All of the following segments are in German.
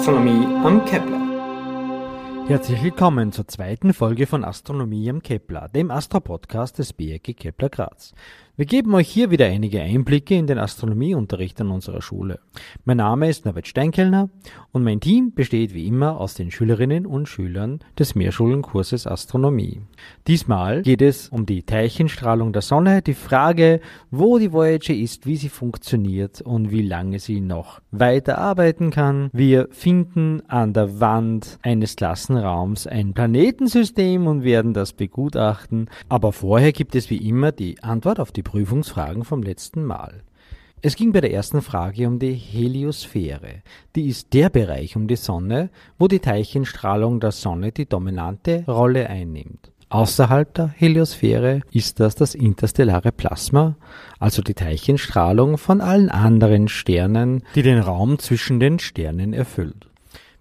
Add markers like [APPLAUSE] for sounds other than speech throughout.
Astronomie am Kepler. Herzlich willkommen zur zweiten Folge von Astronomie am Kepler, dem Astro-Podcast des BRG Kepler Graz. Wir geben euch hier wieder einige Einblicke in den Astronomieunterricht an unserer Schule. Mein Name ist Norbert Steinkellner und mein Team besteht wie immer aus den Schülerinnen und Schülern des Mehrschulenkurses Astronomie. Diesmal geht es um die Teilchenstrahlung der Sonne, die Frage, wo die Voyager ist, wie sie funktioniert und wie lange sie noch weiter arbeiten kann. Wir finden an der Wand eines Klassenraums ein Planetensystem und werden das begutachten. Aber vorher gibt es wie immer die Antwort auf die Prüfungsfragen vom letzten Mal. Es ging bei der ersten Frage um die Heliosphäre. Die ist der Bereich um die Sonne, wo die Teilchenstrahlung der Sonne die dominante Rolle einnimmt. Außerhalb der Heliosphäre ist das das interstellare Plasma, also die Teilchenstrahlung von allen anderen Sternen, die den Raum zwischen den Sternen erfüllt.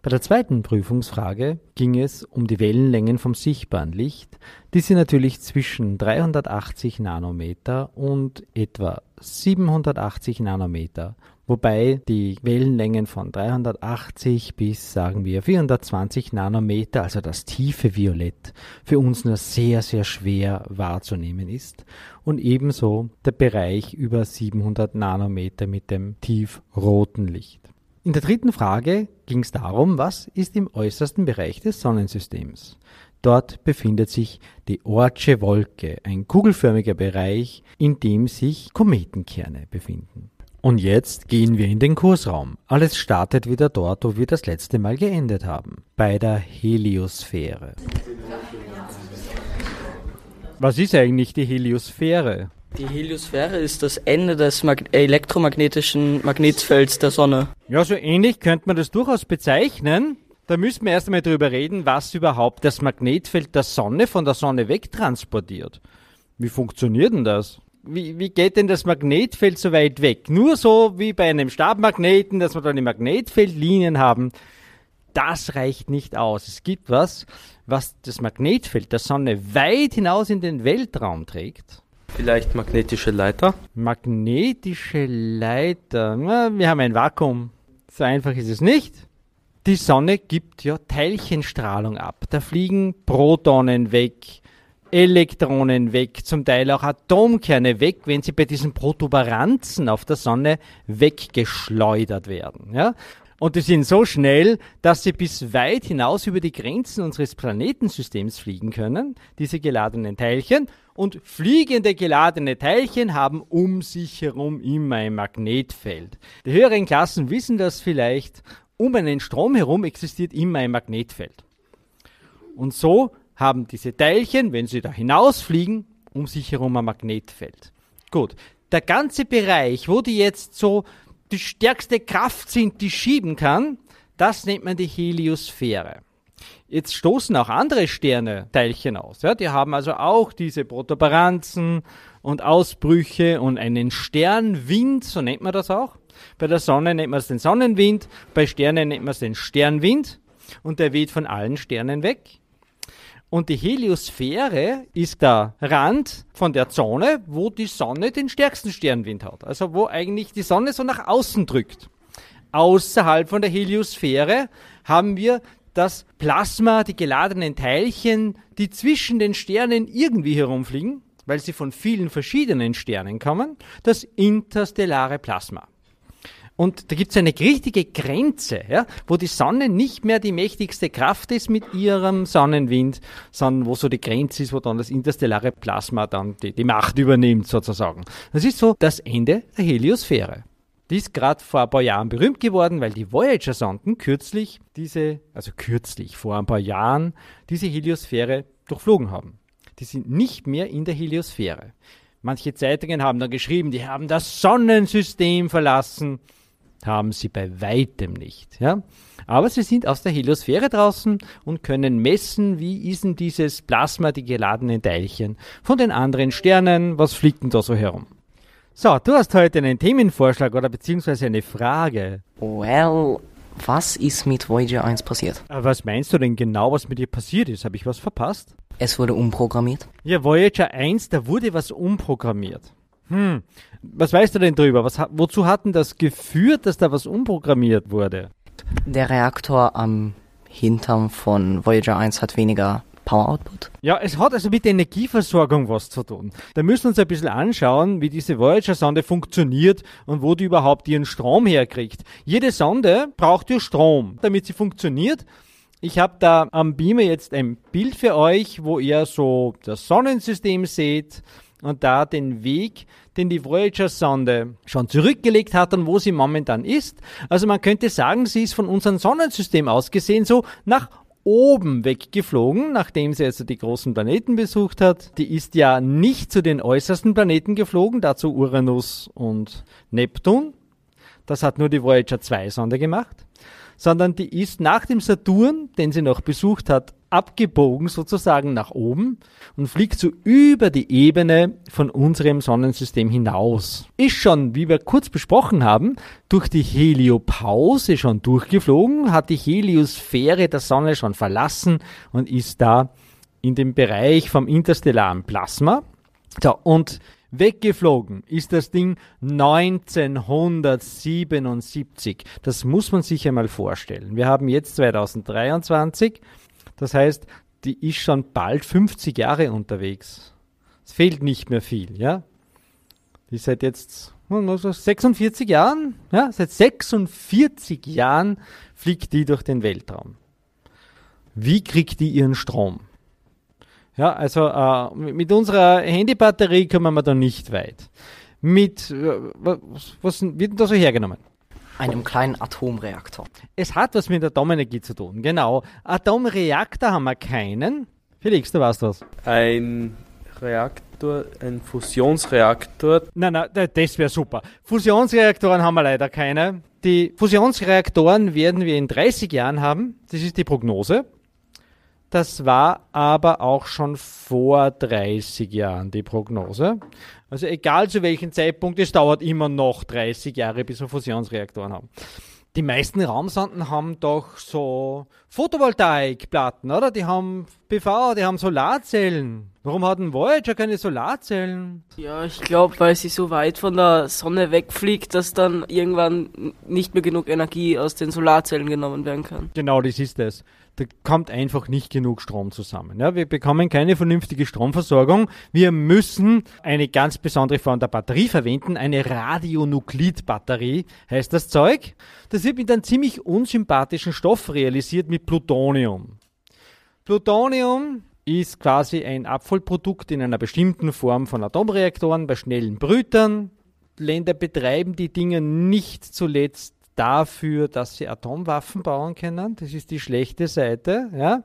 Bei der zweiten Prüfungsfrage ging es um die Wellenlängen vom sichtbaren Licht, die sind natürlich zwischen 380 Nanometer und etwa 780 Nanometer, wobei die Wellenlängen von 380 bis sagen wir 420 Nanometer, also das tiefe Violett, für uns nur sehr, sehr schwer wahrzunehmen ist und ebenso der Bereich über 700 Nanometer mit dem tiefroten Licht. In der dritten Frage ging es darum, was ist im äußersten Bereich des Sonnensystems. Dort befindet sich die Ortsche Wolke, ein kugelförmiger Bereich, in dem sich Kometenkerne befinden. Und jetzt gehen wir in den Kursraum. Alles startet wieder dort, wo wir das letzte Mal geendet haben, bei der Heliosphäre. Was ist eigentlich die Heliosphäre? Die Heliosphäre ist das Ende des Mag elektromagnetischen Magnetfelds der Sonne. Ja, so ähnlich könnte man das durchaus bezeichnen. Da müssen wir erst einmal darüber reden, was überhaupt das Magnetfeld der Sonne von der Sonne wegtransportiert. Wie funktioniert denn das? Wie, wie geht denn das Magnetfeld so weit weg? Nur so wie bei einem Stabmagneten, dass wir dann die Magnetfeldlinien haben. Das reicht nicht aus. Es gibt was, was das Magnetfeld der Sonne weit hinaus in den Weltraum trägt. Vielleicht magnetische Leiter? Magnetische Leiter. Na, wir haben ein Vakuum. So einfach ist es nicht. Die Sonne gibt ja Teilchenstrahlung ab. Da fliegen Protonen weg, Elektronen weg, zum Teil auch Atomkerne weg, wenn sie bei diesen Protuberanzen auf der Sonne weggeschleudert werden. Ja? Und die sind so schnell, dass sie bis weit hinaus über die Grenzen unseres Planetensystems fliegen können, diese geladenen Teilchen. Und fliegende geladene Teilchen haben um sich herum immer ein Magnetfeld. Die höheren Klassen wissen das vielleicht. Um einen Strom herum existiert immer ein Magnetfeld. Und so haben diese Teilchen, wenn sie da hinausfliegen, um sich herum ein Magnetfeld. Gut. Der ganze Bereich, wo die jetzt so die stärkste Kraft sind, die schieben kann, das nennt man die Heliosphäre. Jetzt stoßen auch andere Sterne Teilchen aus. Ja, die haben also auch diese Protuberanzen und Ausbrüche und einen Sternwind, so nennt man das auch. Bei der Sonne nennt man es den Sonnenwind, bei Sternen nennt man es den Sternwind und der weht von allen Sternen weg. Und die Heliosphäre ist der Rand von der Zone, wo die Sonne den stärksten Sternwind hat. Also wo eigentlich die Sonne so nach außen drückt. Außerhalb von der Heliosphäre haben wir das Plasma, die geladenen Teilchen, die zwischen den Sternen irgendwie herumfliegen, weil sie von vielen verschiedenen Sternen kommen, das interstellare Plasma. Und da gibt es eine richtige Grenze, ja, wo die Sonne nicht mehr die mächtigste Kraft ist mit ihrem Sonnenwind, sondern wo so die Grenze ist, wo dann das interstellare Plasma dann die, die Macht übernimmt sozusagen. Das ist so das Ende der Heliosphäre. Die ist gerade vor ein paar Jahren berühmt geworden, weil die Voyager-Sonden kürzlich diese, also kürzlich, vor ein paar Jahren, diese Heliosphäre durchflogen haben. Die sind nicht mehr in der Heliosphäre. Manche Zeitungen haben dann geschrieben, die haben das Sonnensystem verlassen haben sie bei weitem nicht. Ja? Aber sie sind aus der Heliosphäre draußen und können messen, wie ist denn dieses Plasma, die geladenen Teilchen, von den anderen Sternen, was fliegt denn da so herum? So, du hast heute einen Themenvorschlag oder beziehungsweise eine Frage. Well, was ist mit Voyager 1 passiert? Aber was meinst du denn genau, was mit dir passiert ist? Habe ich was verpasst? Es wurde umprogrammiert. Ja, Voyager 1, da wurde was umprogrammiert. Hm, was weißt du denn drüber? Was, wozu hat denn das geführt, dass da was umprogrammiert wurde? Der Reaktor am Hintern von Voyager 1 hat weniger Power Output. Ja, es hat also mit der Energieversorgung was zu tun. Da müssen wir uns ein bisschen anschauen, wie diese Voyager-Sonde funktioniert und wo die überhaupt ihren Strom herkriegt. Jede Sonde braucht ja Strom, damit sie funktioniert. Ich habe da am Beamer jetzt ein Bild für euch, wo ihr so das Sonnensystem seht und da den Weg, den die Voyager-Sonde schon zurückgelegt hat und wo sie momentan ist. Also man könnte sagen, sie ist von unserem Sonnensystem aus gesehen so nach oben weggeflogen, nachdem sie also die großen Planeten besucht hat. Die ist ja nicht zu den äußersten Planeten geflogen, dazu Uranus und Neptun. Das hat nur die Voyager 2 Sonde gemacht sondern die ist nach dem Saturn, den sie noch besucht hat, abgebogen sozusagen nach oben und fliegt so über die Ebene von unserem Sonnensystem hinaus. Ist schon, wie wir kurz besprochen haben, durch die Heliopause schon durchgeflogen, hat die Heliosphäre der Sonne schon verlassen und ist da in dem Bereich vom interstellaren Plasma. So, und Weggeflogen ist das Ding 1977. Das muss man sich einmal vorstellen. Wir haben jetzt 2023. Das heißt, die ist schon bald 50 Jahre unterwegs. Es fehlt nicht mehr viel, ja. Die ist seit jetzt 46 Jahren, ja, seit 46 Jahren fliegt die durch den Weltraum. Wie kriegt die ihren Strom? Ja, also äh, mit unserer Handybatterie kommen wir da nicht weit. Mit, äh, was, was wird denn da so hergenommen? Einem kleinen Atomreaktor. Es hat was mit Atomenergie zu tun, genau. Atomreaktor haben wir keinen. Felix, du weißt das. Ein Reaktor, ein Fusionsreaktor. Nein, nein, das wäre super. Fusionsreaktoren haben wir leider keine. Die Fusionsreaktoren werden wir in 30 Jahren haben. Das ist die Prognose. Das war aber auch schon vor 30 Jahren die Prognose. Also egal zu welchem Zeitpunkt, es dauert immer noch 30 Jahre, bis wir Fusionsreaktoren haben. Die meisten Raumsonden haben doch so Photovoltaikplatten, oder? Die haben PV, die haben Solarzellen. Warum hat ein Voyager keine Solarzellen? Ja, ich glaube, weil sie so weit von der Sonne wegfliegt, dass dann irgendwann nicht mehr genug Energie aus den Solarzellen genommen werden kann. Genau, das ist es da kommt einfach nicht genug Strom zusammen. Ja, wir bekommen keine vernünftige Stromversorgung. Wir müssen eine ganz besondere Form der Batterie verwenden, eine Radionuklidbatterie heißt das Zeug. Das wird mit einem ziemlich unsympathischen Stoff realisiert, mit Plutonium. Plutonium ist quasi ein Abfallprodukt in einer bestimmten Form von Atomreaktoren bei schnellen Brütern. Länder betreiben die Dinge nicht zuletzt dafür, dass sie Atomwaffen bauen können. Das ist die schlechte Seite. Ja?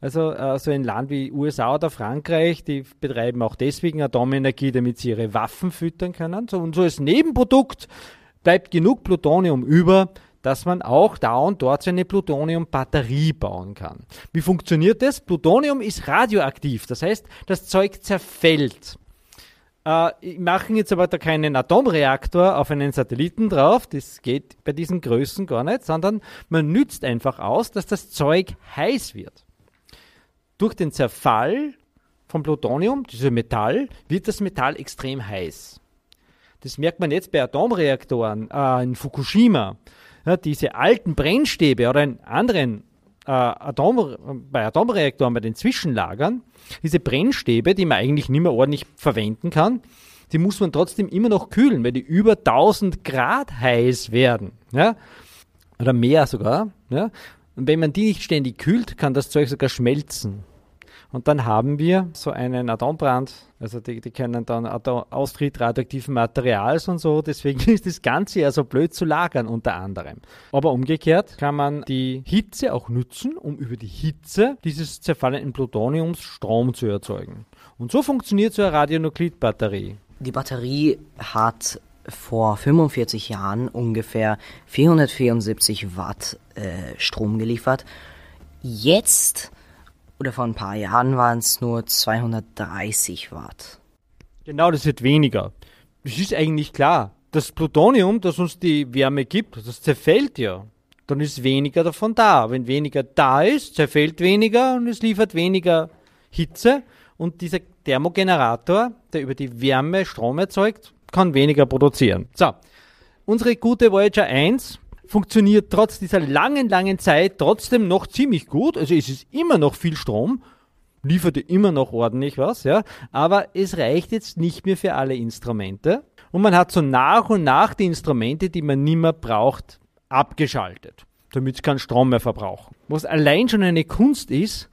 Also äh, so ein Land wie USA oder Frankreich, die betreiben auch deswegen Atomenergie, damit sie ihre Waffen füttern können. So, und so als Nebenprodukt bleibt genug Plutonium über, dass man auch da und dort so eine Plutonium-Batterie bauen kann. Wie funktioniert das? Plutonium ist radioaktiv, das heißt, das Zeug zerfällt. Äh, machen jetzt aber da keinen Atomreaktor auf einen Satelliten drauf, das geht bei diesen Größen gar nicht, sondern man nützt einfach aus, dass das Zeug heiß wird. Durch den Zerfall vom Plutonium, diesem Metall, wird das Metall extrem heiß. Das merkt man jetzt bei Atomreaktoren äh, in Fukushima. Ja, diese alten Brennstäbe oder in anderen äh, Atom, bei Atomreaktoren, bei den Zwischenlagern, diese Brennstäbe, die man eigentlich nicht mehr ordentlich verwenden kann, die muss man trotzdem immer noch kühlen, weil die über 1000 Grad heiß werden. Ja? Oder mehr sogar. Ja? Und wenn man die nicht ständig kühlt, kann das Zeug sogar schmelzen. Und dann haben wir so einen Atombrand, also die, die können dann Austritt radioaktiven Materials und so, deswegen [LAUGHS] ist das Ganze ja so blöd zu lagern unter anderem. Aber umgekehrt kann man die Hitze auch nutzen, um über die Hitze dieses zerfallenen Plutoniums Strom zu erzeugen. Und so funktioniert so eine Radionuklidbatterie. Die Batterie hat vor 45 Jahren ungefähr 474 Watt äh, Strom geliefert. Jetzt oder vor ein paar Jahren waren es nur 230 Watt. Genau, das wird weniger. Es ist eigentlich klar. Das Plutonium, das uns die Wärme gibt, das zerfällt ja. Dann ist weniger davon da. Wenn weniger da ist, zerfällt weniger und es liefert weniger Hitze. Und dieser Thermogenerator, der über die Wärme Strom erzeugt, kann weniger produzieren. So, unsere gute Voyager 1 funktioniert trotz dieser langen, langen Zeit trotzdem noch ziemlich gut. Also es ist immer noch viel Strom, lieferte immer noch ordentlich was, ja. Aber es reicht jetzt nicht mehr für alle Instrumente. Und man hat so nach und nach die Instrumente, die man nicht mehr braucht, abgeschaltet, damit es keinen Strom mehr verbrauchen. Was allein schon eine Kunst ist,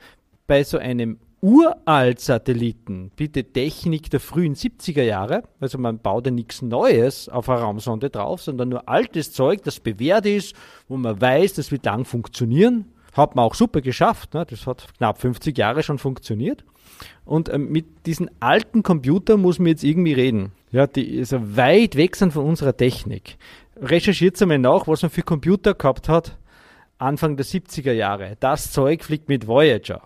bei so einem Uralt-Satelliten, bitte Technik der frühen 70er Jahre, also man baut ja nichts Neues auf eine Raumsonde drauf, sondern nur altes Zeug, das bewährt ist, wo man weiß, das wird lang funktionieren. Hat man auch super geschafft, ne? das hat knapp 50 Jahre schon funktioniert. Und ähm, mit diesen alten Computern muss man jetzt irgendwie reden. Ja, die ist also weit weg sind von unserer Technik. Recherchiert einmal nach, was man für Computer gehabt hat Anfang der 70er Jahre. Das Zeug fliegt mit Voyager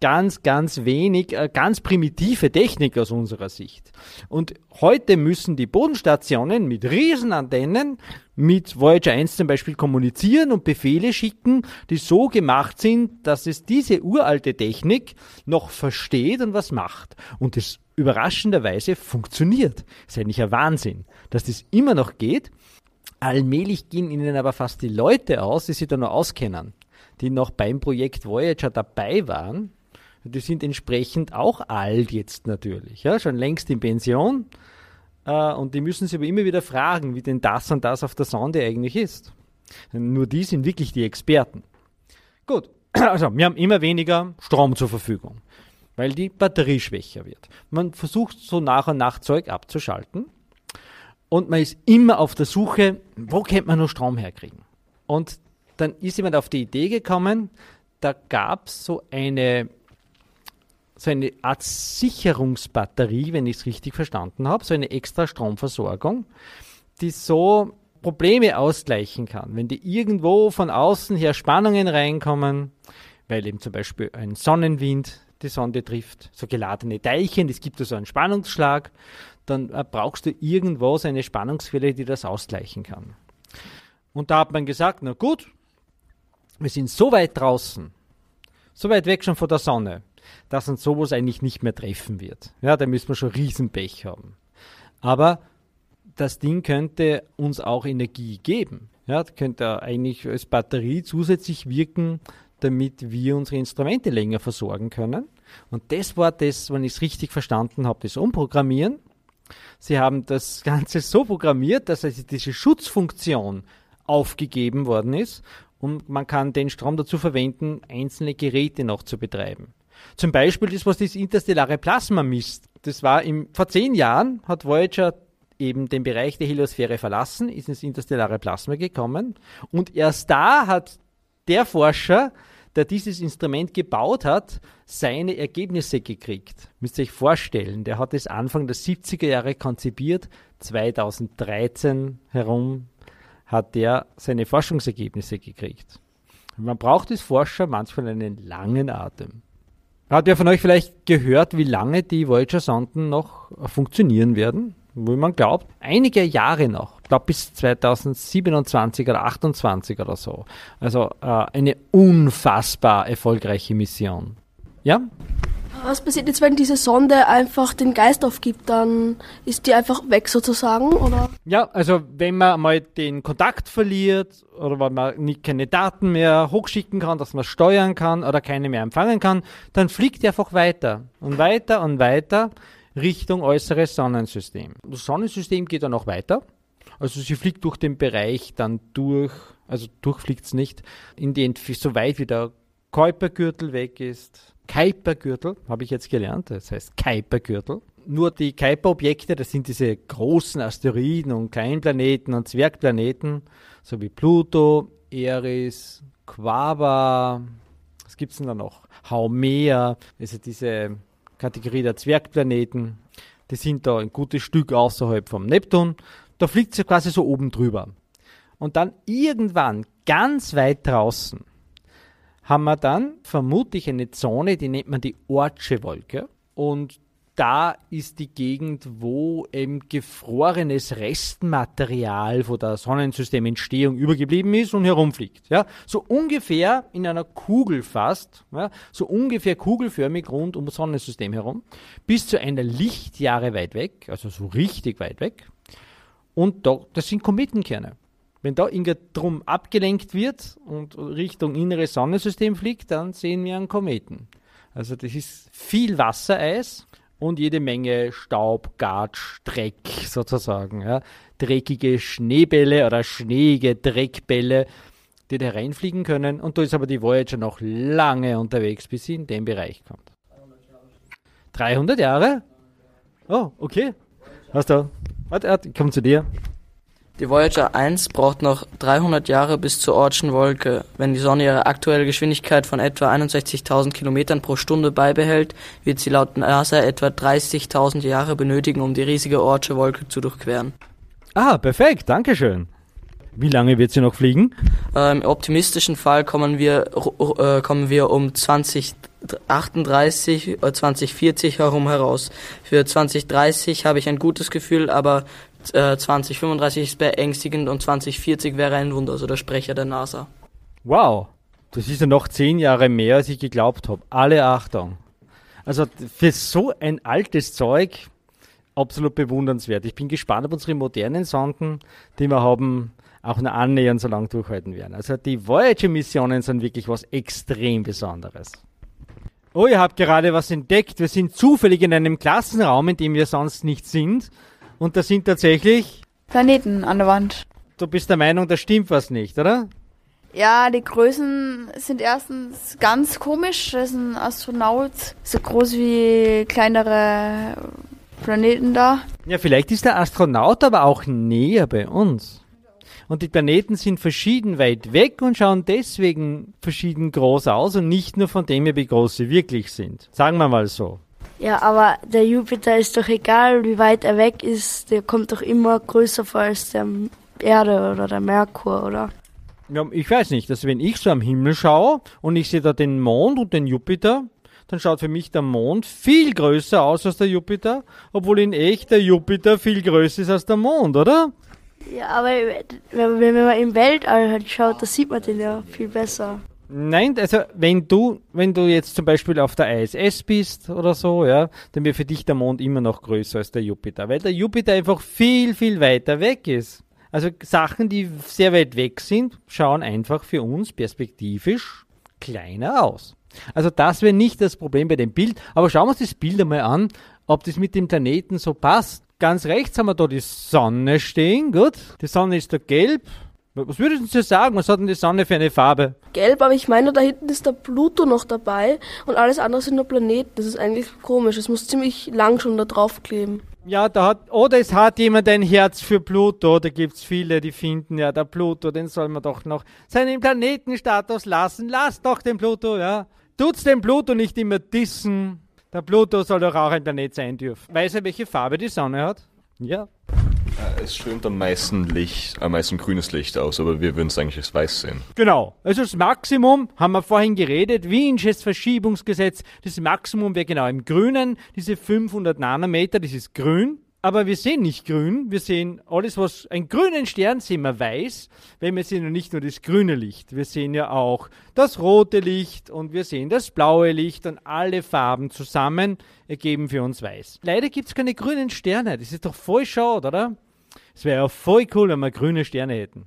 ganz, ganz wenig, äh, ganz primitive Technik aus unserer Sicht. Und heute müssen die Bodenstationen mit Riesenantennen mit Voyager 1 zum Beispiel kommunizieren und Befehle schicken, die so gemacht sind, dass es diese uralte Technik noch versteht und was macht. Und es überraschenderweise funktioniert. Das ist eigentlich ein Wahnsinn, dass das immer noch geht. Allmählich gehen ihnen aber fast die Leute aus, die sich da noch auskennen, die noch beim Projekt Voyager dabei waren die sind entsprechend auch alt jetzt natürlich, ja, schon längst in Pension. Äh, und die müssen sich aber immer wieder fragen, wie denn das und das auf der Sonde eigentlich ist. Nur die sind wirklich die Experten. Gut, [CLEARS THROAT] also wir haben immer weniger Strom zur Verfügung, weil die Batterie schwächer wird. Man versucht so nach und nach Zeug abzuschalten und man ist immer auf der Suche, wo könnte man nur Strom herkriegen. Und dann ist jemand auf die Idee gekommen, da gab es so eine so eine Art Sicherungsbatterie, wenn ich es richtig verstanden habe, so eine extra Stromversorgung, die so Probleme ausgleichen kann. Wenn die irgendwo von außen her Spannungen reinkommen, weil eben zum Beispiel ein Sonnenwind die Sonde trifft, so geladene Teilchen, es gibt da so einen Spannungsschlag, dann äh, brauchst du irgendwo so eine Spannungsquelle, die das ausgleichen kann. Und da hat man gesagt, na gut, wir sind so weit draußen, so weit weg schon von der Sonne, dass uns sowas eigentlich nicht mehr treffen wird. Ja, da müssen wir schon Riesenpech haben. Aber das Ding könnte uns auch Energie geben. Ja, könnte eigentlich als Batterie zusätzlich wirken, damit wir unsere Instrumente länger versorgen können. Und das war das, wenn ich es richtig verstanden habe, das Umprogrammieren. Sie haben das [LAUGHS] Ganze so programmiert, dass also diese Schutzfunktion aufgegeben worden ist und man kann den Strom dazu verwenden, einzelne Geräte noch zu betreiben. Zum Beispiel das, was das interstellare Plasma misst. Das war im, vor zehn Jahren hat Voyager eben den Bereich der Heliosphäre verlassen, ist ins interstellare Plasma gekommen und erst da hat der Forscher, der dieses Instrument gebaut hat, seine Ergebnisse gekriegt. Müsst ihr euch vorstellen, der hat es Anfang der 70er Jahre konzipiert, 2013 herum hat der seine Forschungsergebnisse gekriegt. Man braucht als Forscher manchmal einen langen Atem. Hat wer von euch vielleicht gehört, wie lange die Voyager-Sonden noch funktionieren werden? Wo man glaubt, einige Jahre noch. Ich glaube bis 2027 oder 2028 oder so. Also äh, eine unfassbar erfolgreiche Mission. Ja? Was passiert jetzt, wenn diese Sonde einfach den Geist aufgibt? Dann ist die einfach weg sozusagen, oder? Ja, also wenn man mal den Kontakt verliert oder wenn man nicht keine Daten mehr hochschicken kann, dass man steuern kann oder keine mehr empfangen kann, dann fliegt die einfach weiter und weiter und weiter Richtung äußeres Sonnensystem. Das Sonnensystem geht dann auch weiter. Also sie fliegt durch den Bereich dann durch, also durchfliegt es nicht, in den, so weit wie der Kuipergürtel weg ist, Kuipergürtel, habe ich jetzt gelernt, das heißt Kuipergürtel. Nur die Kuiper-Objekte, das sind diese großen Asteroiden und Kleinplaneten und Zwergplaneten, so wie Pluto, Eris, Quabar, was gibt es denn da noch? Haumea, also diese Kategorie der Zwergplaneten, die sind da ein gutes Stück außerhalb vom Neptun. Da fliegt sie quasi so oben drüber. Und dann irgendwann ganz weit draußen haben wir dann vermutlich eine Zone, die nennt man die Ortsche Wolke. Und da ist die Gegend, wo eben gefrorenes Restmaterial von der Sonnensystementstehung übergeblieben ist und herumfliegt. Ja, so ungefähr in einer Kugel fast, ja, so ungefähr kugelförmig rund um das Sonnensystem herum, bis zu einer Lichtjahre weit weg, also so richtig weit weg. Und da, das sind Kometenkerne. Wenn da Drum abgelenkt wird und Richtung inneres Sonnensystem fliegt, dann sehen wir einen Kometen. Also das ist viel Wassereis und jede Menge Staub, Gatsch, Dreck sozusagen. Ja. Dreckige Schneebälle oder schneeige Dreckbälle, die da reinfliegen können. Und da ist aber die Voyager noch lange unterwegs, bis sie in den Bereich kommt. 300 Jahre? Oh, okay. Was da? Warte, ich komme zu dir. Die Voyager 1 braucht noch 300 Jahre bis zur Ortschen Wolke. Wenn die Sonne ihre aktuelle Geschwindigkeit von etwa 61.000 Kilometern pro Stunde beibehält, wird sie laut NASA etwa 30.000 Jahre benötigen, um die riesige Ortsche Wolke zu durchqueren. Ah, perfekt, Dankeschön. Wie lange wird sie noch fliegen? Äh, Im optimistischen Fall kommen wir, äh, kommen wir um 2038, äh, 2040 herum heraus. Für 2030 habe ich ein gutes Gefühl, aber 2035 ist beängstigend und 2040 wäre ein Wunder, so der Sprecher der NASA. Wow, das ist ja noch zehn Jahre mehr, als ich geglaubt habe. Alle Achtung. Also für so ein altes Zeug absolut bewundernswert. Ich bin gespannt, ob unsere modernen Sonden, die wir haben, auch noch annähernd so lange durchhalten werden. Also die Voyager-Missionen sind wirklich was extrem Besonderes. Oh, ihr habt gerade was entdeckt. Wir sind zufällig in einem Klassenraum, in dem wir sonst nicht sind. Und da sind tatsächlich Planeten an der Wand. Du bist der Meinung, da stimmt was nicht, oder? Ja, die Größen sind erstens ganz komisch. Da ist ein Astronaut so groß wie kleinere Planeten da. Ja, vielleicht ist der Astronaut aber auch näher bei uns. Und die Planeten sind verschieden weit weg und schauen deswegen verschieden groß aus und nicht nur von dem her, wie groß sie wirklich sind. Sagen wir mal so. Ja, aber der Jupiter ist doch egal, wie weit er weg ist, der kommt doch immer größer vor als der Erde oder der Merkur, oder? Ja, ich weiß nicht, dass wenn ich so am Himmel schaue und ich sehe da den Mond und den Jupiter, dann schaut für mich der Mond viel größer aus als der Jupiter, obwohl in echt der Jupiter viel größer ist als der Mond, oder? Ja, aber wenn man im Weltall halt schaut, da sieht man den ja viel besser. Nein, also wenn du, wenn du jetzt zum Beispiel auf der ISS bist oder so, ja, dann wird für dich der Mond immer noch größer als der Jupiter, weil der Jupiter einfach viel, viel weiter weg ist. Also Sachen, die sehr weit weg sind, schauen einfach für uns perspektivisch kleiner aus. Also das wäre nicht das Problem bei dem Bild, aber schauen wir uns das Bild einmal an, ob das mit dem Planeten so passt. Ganz rechts haben wir da die Sonne stehen, gut. Die Sonne ist da gelb, was würdest du sagen? Was hat denn die Sonne für eine Farbe? Gelb, aber ich meine, da hinten ist der Pluto noch dabei und alles andere sind nur Planeten. Das ist eigentlich komisch. Es muss ziemlich lang schon da drauf kleben. Ja, da hat, oder es hat jemand ein Herz für Pluto. Da gibt es viele, die finden, ja, der Pluto, den soll man doch noch seinen Planetenstatus lassen. Lass doch den Pluto, ja. Tut's den Pluto nicht immer dissen. Der Pluto soll doch auch ein Planet sein dürfen. Weiß er, welche Farbe die Sonne hat? Ja. Äh, es strömt am meisten Licht, am meisten grünes Licht aus, aber wir würden es eigentlich als weiß sehen. Genau. Also das Maximum, haben wir vorhin geredet, Wiensches Verschiebungsgesetz, das Maximum wäre genau im Grünen, diese 500 Nanometer, das ist grün. Aber wir sehen nicht grün, wir sehen alles, was einen grünen Stern sehen wir weiß, weil wir sehen ja nicht nur das grüne Licht, wir sehen ja auch das rote Licht und wir sehen das blaue Licht und alle Farben zusammen ergeben für uns weiß. Leider gibt es keine grünen Sterne, das ist doch voll schade, oder? Es wäre ja voll cool, wenn wir grüne Sterne hätten.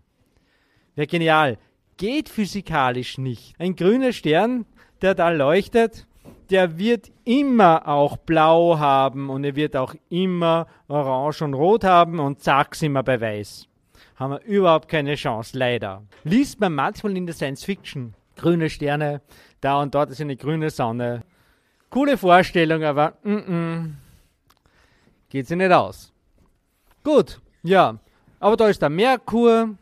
Wäre genial. Geht physikalisch nicht. Ein grüner Stern, der da leuchtet, der wird immer auch blau haben und er wird auch immer orange und rot haben und zack sind wir bei weiß. Haben wir überhaupt keine Chance, leider. Liest man manchmal in der Science Fiction. Grüne Sterne, da und dort ist eine grüne Sonne. Coole Vorstellung, aber mm -mm, geht sie nicht aus. Gut, ja, aber da ist der Merkur,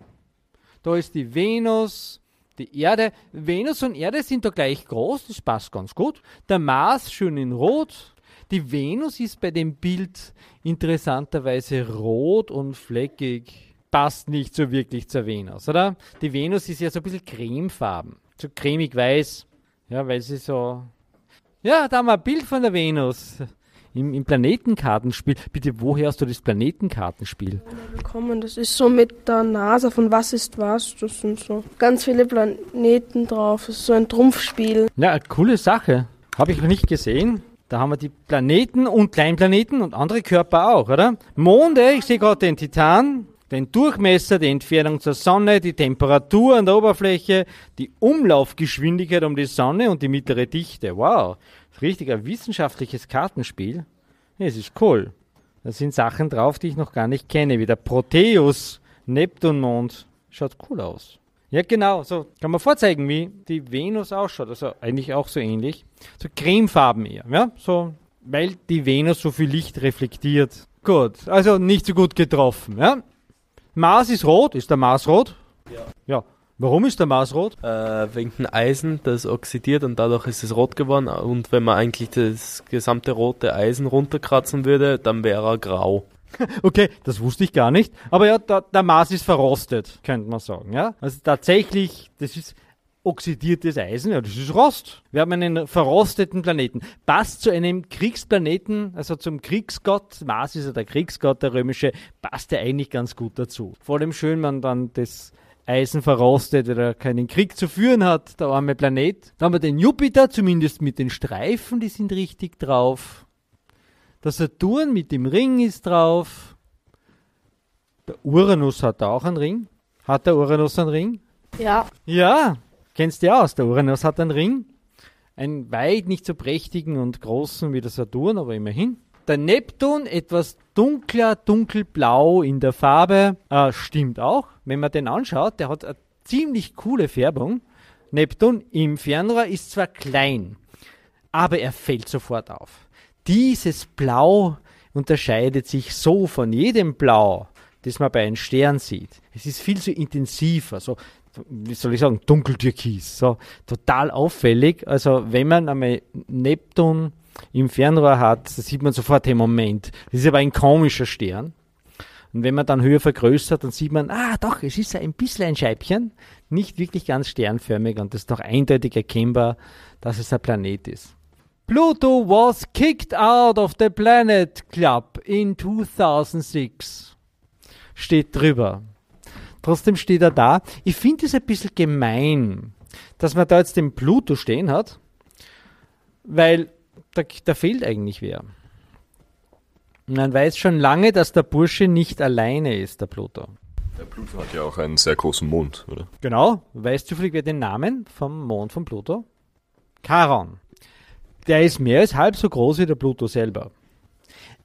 da ist die Venus, die Erde, Venus und Erde sind da gleich groß, das passt ganz gut. Der Mars schön in Rot. Die Venus ist bei dem Bild interessanterweise rot und fleckig. Passt nicht so wirklich zur Venus, oder? Die Venus ist ja so ein bisschen cremefarben, so cremig weiß, ja, weil sie so. Ja, da haben wir ein Bild von der Venus im, im Planetenkartenspiel. Bitte, woher hast du das Planetenkartenspiel? Bekommen. Das ist so mit der NASA von Was ist was. Das sind so ganz viele Planeten drauf. Das ist so ein Trumpfspiel. Ja, coole Sache. Habe ich noch nicht gesehen. Da haben wir die Planeten und Kleinplaneten und andere Körper auch, oder? Monde, ich sehe gerade den Titan. Den Durchmesser, die Entfernung zur Sonne, die Temperatur an der Oberfläche, die Umlaufgeschwindigkeit um die Sonne und die mittlere Dichte. Wow, richtig ein wissenschaftliches Kartenspiel. Es ist cool. Da sind Sachen drauf, die ich noch gar nicht kenne, wie der Proteus, Neptunmond. Schaut cool aus. Ja, genau, so kann man vorzeigen, wie die Venus ausschaut. Also eigentlich auch so ähnlich. So cremefarben eher, ja, so, weil die Venus so viel Licht reflektiert. Gut, also nicht so gut getroffen, ja. Mars ist rot, ist der Mars rot? Ja. Ja. Warum ist der Mars rot? Äh, wegen dem Eisen, das oxidiert und dadurch ist es rot geworden. Und wenn man eigentlich das gesamte rote Eisen runterkratzen würde, dann wäre er grau. [LAUGHS] Okay, das wusste ich gar nicht. Aber ja, der, der Mars ist verrostet, könnte man sagen. Ja? Also tatsächlich, das ist oxidiertes Eisen, ja, das ist Rost. Wir haben einen verrosteten Planeten. Passt zu einem Kriegsplaneten, also zum Kriegsgott, Mars ist ja der Kriegsgott, der römische, passt ja eigentlich ganz gut dazu. Vor allem schön, man dann das Eisen verrostet, weil er keinen Krieg zu führen hat, der arme Planet. Dann haben wir den Jupiter, zumindest mit den Streifen, die sind richtig drauf. Der Saturn mit dem Ring ist drauf. Der Uranus hat auch einen Ring. Hat der Uranus einen Ring? Ja. Ja, kennst du ja aus. Der Uranus hat einen Ring. Einen weit nicht so prächtigen und großen wie der Saturn, aber immerhin. Der Neptun etwas dunkler, dunkelblau in der Farbe. Äh, stimmt auch. Wenn man den anschaut, der hat eine ziemlich coole Färbung. Neptun im Fernrohr ist zwar klein, aber er fällt sofort auf. Dieses Blau unterscheidet sich so von jedem Blau, das man bei einem Stern sieht. Es ist viel zu intensiver, so, wie soll ich sagen, dunkeltürkis, so total auffällig. Also wenn man einmal Neptun im Fernrohr hat, sieht man sofort den Moment. Das ist aber ein komischer Stern. Und wenn man dann höher vergrößert, dann sieht man, ah doch, es ist ein bisschen ein Scheibchen, nicht wirklich ganz sternförmig und das ist doch eindeutig erkennbar, dass es ein Planet ist. Pluto was kicked out of the Planet Club in 2006. Steht drüber. Trotzdem steht er da. Ich finde es ein bisschen gemein, dass man da jetzt den Pluto stehen hat, weil da, da fehlt eigentlich wer. Man weiß schon lange, dass der Bursche nicht alleine ist, der Pluto. Der Pluto hat ja auch einen sehr großen Mond, oder? Genau. Weißt du vielleicht wer den Namen vom Mond von Pluto? Charon. Der ist mehr als halb so groß wie der Pluto selber.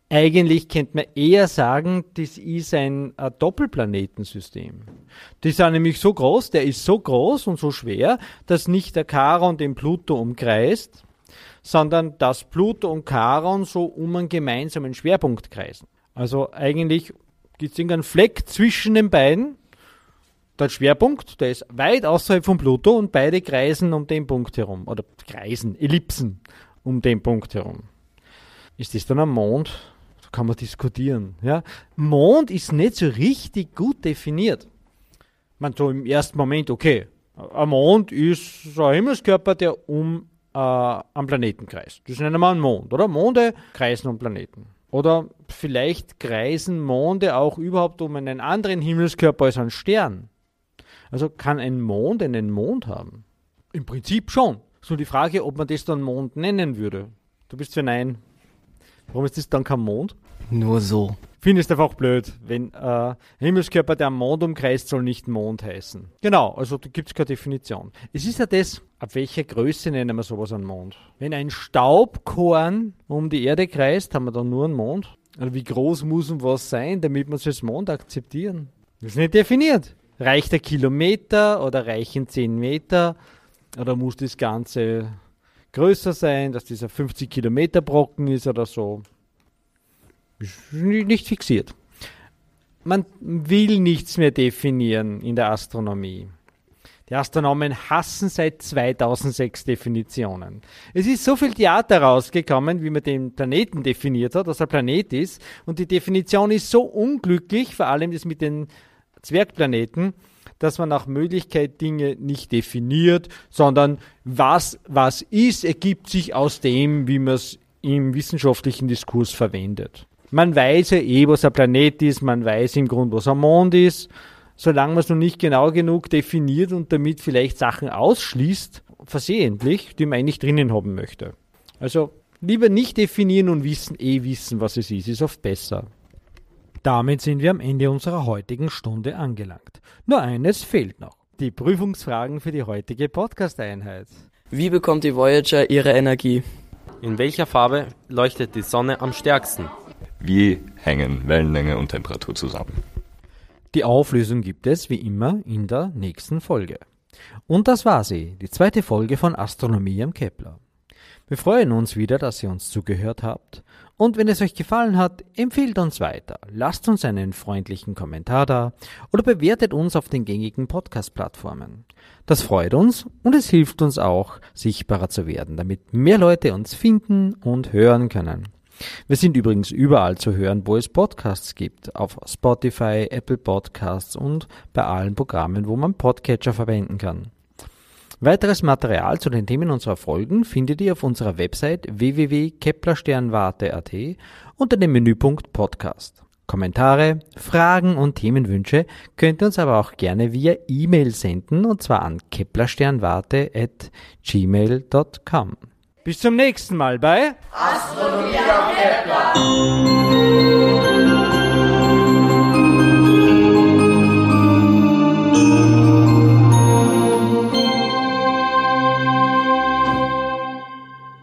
Eigentlich könnte man eher sagen, das ist ein, Doppelplanetensystem. Die sind nämlich so groß, der ist so groß und so schwer, dass nicht der Charon den Pluto umkreist, sondern dass Pluto und Charon so um einen gemeinsamen Schwerpunkt kreisen. Also eigentlich gibt es irgendeinen Fleck zwischen den beiden. Der Schwerpunkt, der ist weit außerhalb von Pluto und beide kreisen um den Punkt herum. Oder kreisen, Ellipsen um den Punkt herum. Ist das dann ein Mond? Kann man diskutieren. Ja? Mond ist nicht so richtig gut definiert. Man so im ersten Moment, okay, ein Mond ist so ein Himmelskörper, der um äh, am Planeten kreist. Das nennen wir einen Mond, oder? Monde kreisen um Planeten. Oder vielleicht kreisen Monde auch überhaupt um einen anderen Himmelskörper als einen Stern. Also kann ein Mond einen Mond haben? Im Prinzip schon. So die Frage, ob man das dann Mond nennen würde. Du bist für Nein. Warum ist das dann kein Mond? Nur so. Findest einfach blöd, wenn äh, Himmelskörper, der am Mond umkreist, soll nicht Mond heißen. Genau, also da gibt es keine Definition. Es ist ja das, ab welcher Größe nennen wir sowas einen Mond? Wenn ein Staubkorn um die Erde kreist, haben wir dann nur einen Mond? Oder wie groß muss denn was sein, damit wir es als Mond akzeptieren? Das ist nicht definiert. Reicht der Kilometer oder reichen 10 Meter? Oder muss das Ganze größer sein, dass dieser 50 Kilometer Brocken ist oder so? Nicht fixiert. Man will nichts mehr definieren in der Astronomie. Die Astronomen hassen seit 2006 Definitionen. Es ist so viel Theater rausgekommen, wie man den Planeten definiert hat, dass er Planet ist. Und die Definition ist so unglücklich, vor allem das mit den Zwergplaneten, dass man nach Möglichkeit Dinge nicht definiert, sondern was was ist, ergibt sich aus dem, wie man es im wissenschaftlichen Diskurs verwendet. Man weiß ja eh, was ein Planet ist, man weiß im Grunde, was ein Mond ist. Solange man es noch nicht genau genug definiert und damit vielleicht Sachen ausschließt, versehentlich, die man eigentlich drinnen haben möchte. Also lieber nicht definieren und wissen, eh wissen, was es ist, ist oft besser. Damit sind wir am Ende unserer heutigen Stunde angelangt. Nur eines fehlt noch. Die Prüfungsfragen für die heutige Podcast-Einheit. Wie bekommt die Voyager ihre Energie? In welcher Farbe leuchtet die Sonne am stärksten? Wie hängen Wellenlänge und Temperatur zusammen? Die Auflösung gibt es wie immer in der nächsten Folge. Und das war sie, die zweite Folge von Astronomie am Kepler. Wir freuen uns wieder, dass ihr uns zugehört habt. Und wenn es euch gefallen hat, empfehlt uns weiter, lasst uns einen freundlichen Kommentar da oder bewertet uns auf den gängigen Podcast-Plattformen. Das freut uns und es hilft uns auch, sichtbarer zu werden, damit mehr Leute uns finden und hören können. Wir sind übrigens überall zu hören, wo es Podcasts gibt, auf Spotify, Apple Podcasts und bei allen Programmen, wo man Podcatcher verwenden kann. Weiteres Material zu den Themen unserer Folgen findet ihr auf unserer Website www.keplersternwarte.at unter dem Menüpunkt Podcast. Kommentare, Fragen und Themenwünsche könnt ihr uns aber auch gerne via E-Mail senden und zwar an keplersternwarte@gmail.com. Bis zum nächsten Mal bei Astronomie auf Kepler.